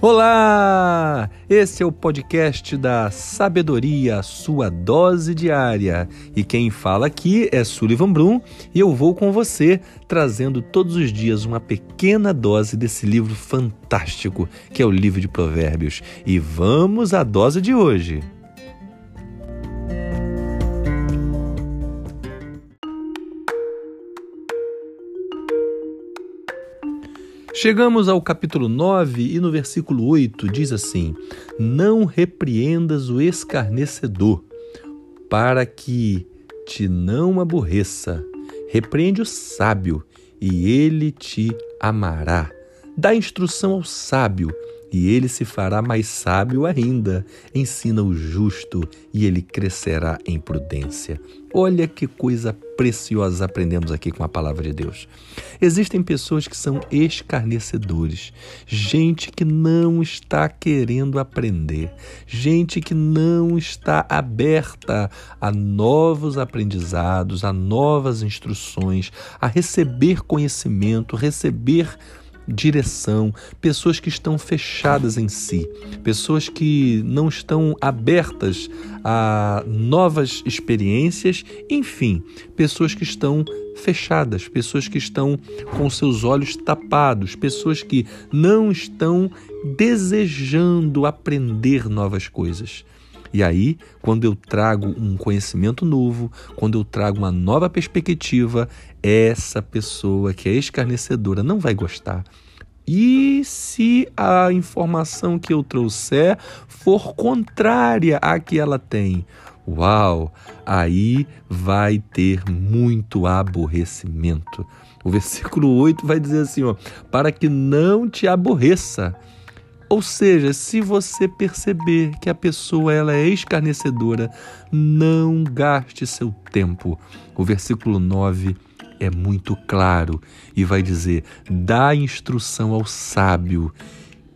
Olá! Esse é o podcast da Sabedoria, sua dose diária. E quem fala aqui é Sullivan Brum e eu vou com você trazendo todos os dias uma pequena dose desse livro fantástico que é o livro de Provérbios. E vamos à dose de hoje. Chegamos ao capítulo 9 e no versículo 8 diz assim: Não repreendas o escarnecedor, para que te não aborreça. Repreende o sábio, e ele te amará. Dá instrução ao sábio, e ele se fará mais sábio ainda. Ensina o justo e ele crescerá em prudência. Olha que coisa preciosa aprendemos aqui com a palavra de Deus. Existem pessoas que são escarnecedores, gente que não está querendo aprender, gente que não está aberta a novos aprendizados, a novas instruções, a receber conhecimento, receber direção, pessoas que estão fechadas em si, pessoas que não estão abertas a novas experiências, enfim, pessoas que estão fechadas, pessoas que estão com seus olhos tapados, pessoas que não estão desejando aprender novas coisas. E aí, quando eu trago um conhecimento novo, quando eu trago uma nova perspectiva, essa pessoa que é escarnecedora não vai gostar. E se a informação que eu trouxer for contrária à que ela tem? Uau! Aí vai ter muito aborrecimento. O versículo 8 vai dizer assim: ó, para que não te aborreça. Ou seja, se você perceber que a pessoa ela é escarnecedora, não gaste seu tempo. O versículo 9 é muito claro e vai dizer: dá instrução ao sábio,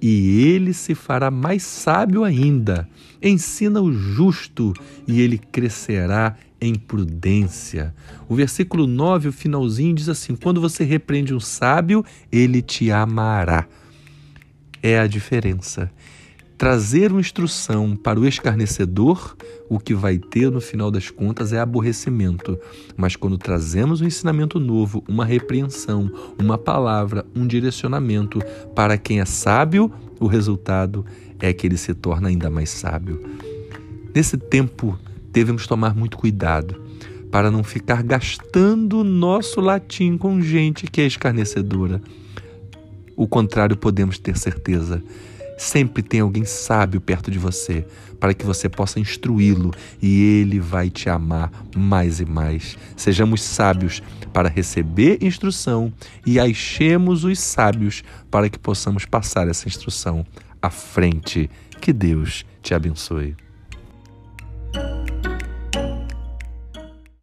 e ele se fará mais sábio ainda. Ensina o justo, e ele crescerá em prudência. O versículo 9, o finalzinho, diz assim: quando você repreende um sábio, ele te amará é a diferença. Trazer uma instrução para o escarnecedor, o que vai ter no final das contas é aborrecimento. Mas quando trazemos um ensinamento novo, uma repreensão, uma palavra, um direcionamento para quem é sábio, o resultado é que ele se torna ainda mais sábio. Nesse tempo, devemos tomar muito cuidado para não ficar gastando nosso latim com gente que é escarnecedora o contrário, podemos ter certeza. Sempre tem alguém sábio perto de você para que você possa instruí-lo e ele vai te amar mais e mais. Sejamos sábios para receber instrução e achemos os sábios para que possamos passar essa instrução à frente. Que Deus te abençoe.